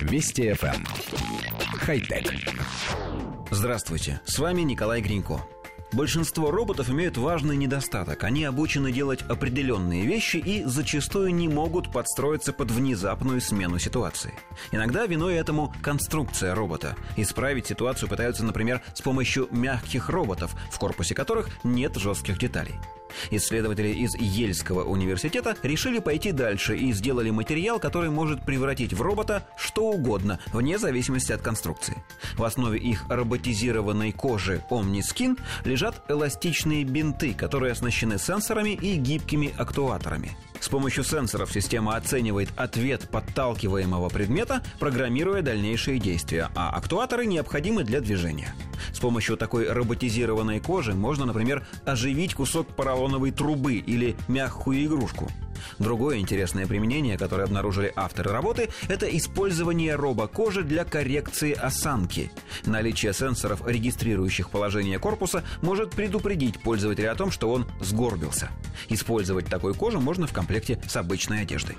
Вести FM. Эм. Хай-тек. Здравствуйте, с вами Николай Гринько. Большинство роботов имеют важный недостаток. Они обучены делать определенные вещи и зачастую не могут подстроиться под внезапную смену ситуации. Иногда виной этому конструкция робота. Исправить ситуацию пытаются, например, с помощью мягких роботов, в корпусе которых нет жестких деталей. Исследователи из Ельского университета решили пойти дальше и сделали материал, который может превратить в робота что угодно, вне зависимости от конструкции. В основе их роботизированной кожи OmniSkin лежат эластичные бинты, которые оснащены сенсорами и гибкими актуаторами. С помощью сенсоров система оценивает ответ подталкиваемого предмета, программируя дальнейшие действия, а актуаторы необходимы для движения. С помощью такой роботизированной кожи можно, например, оживить кусок поролоновой трубы или мягкую игрушку. Другое интересное применение, которое обнаружили авторы работы, это использование робокожи для коррекции осанки. Наличие сенсоров, регистрирующих положение корпуса, может предупредить пользователя о том, что он сгорбился. Использовать такой кожу можно в комплекте с обычной одеждой.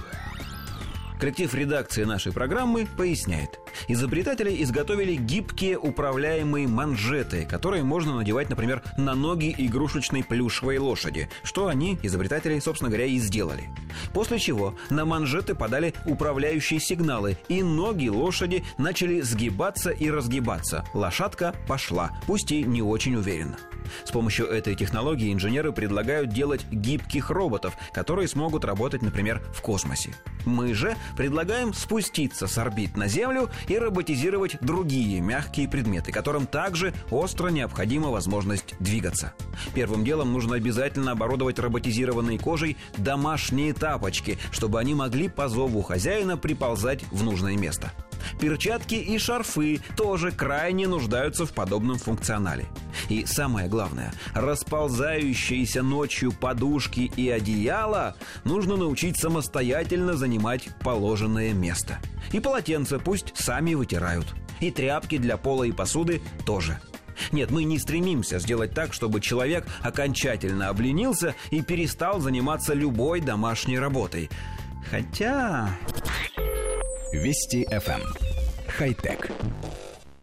Коллектив редакции нашей программы поясняет. Изобретатели изготовили гибкие управляемые манжеты, которые можно надевать, например, на ноги игрушечной плюшевой лошади, что они, изобретатели, собственно говоря, и сделали. После чего на манжеты подали управляющие сигналы, и ноги лошади начали сгибаться и разгибаться. Лошадка пошла, пусть и не очень уверенно. С помощью этой технологии инженеры предлагают делать гибких роботов, которые смогут работать, например, в космосе. Мы же предлагаем спуститься с орбит на Землю и роботизировать другие мягкие предметы, которым также остро необходима возможность двигаться. Первым делом нужно обязательно оборудовать роботизированной кожей домашние тапочки, чтобы они могли по зову хозяина приползать в нужное место. Перчатки и шарфы тоже крайне нуждаются в подобном функционале. И самое главное, расползающиеся ночью подушки и одеяла нужно научить самостоятельно занимать положенное место. И полотенца пусть сами вытирают. И тряпки для пола и посуды тоже. Нет, мы не стремимся сделать так, чтобы человек окончательно обленился и перестал заниматься любой домашней работой. Хотя... Вести FM. Эм. Хай-тек.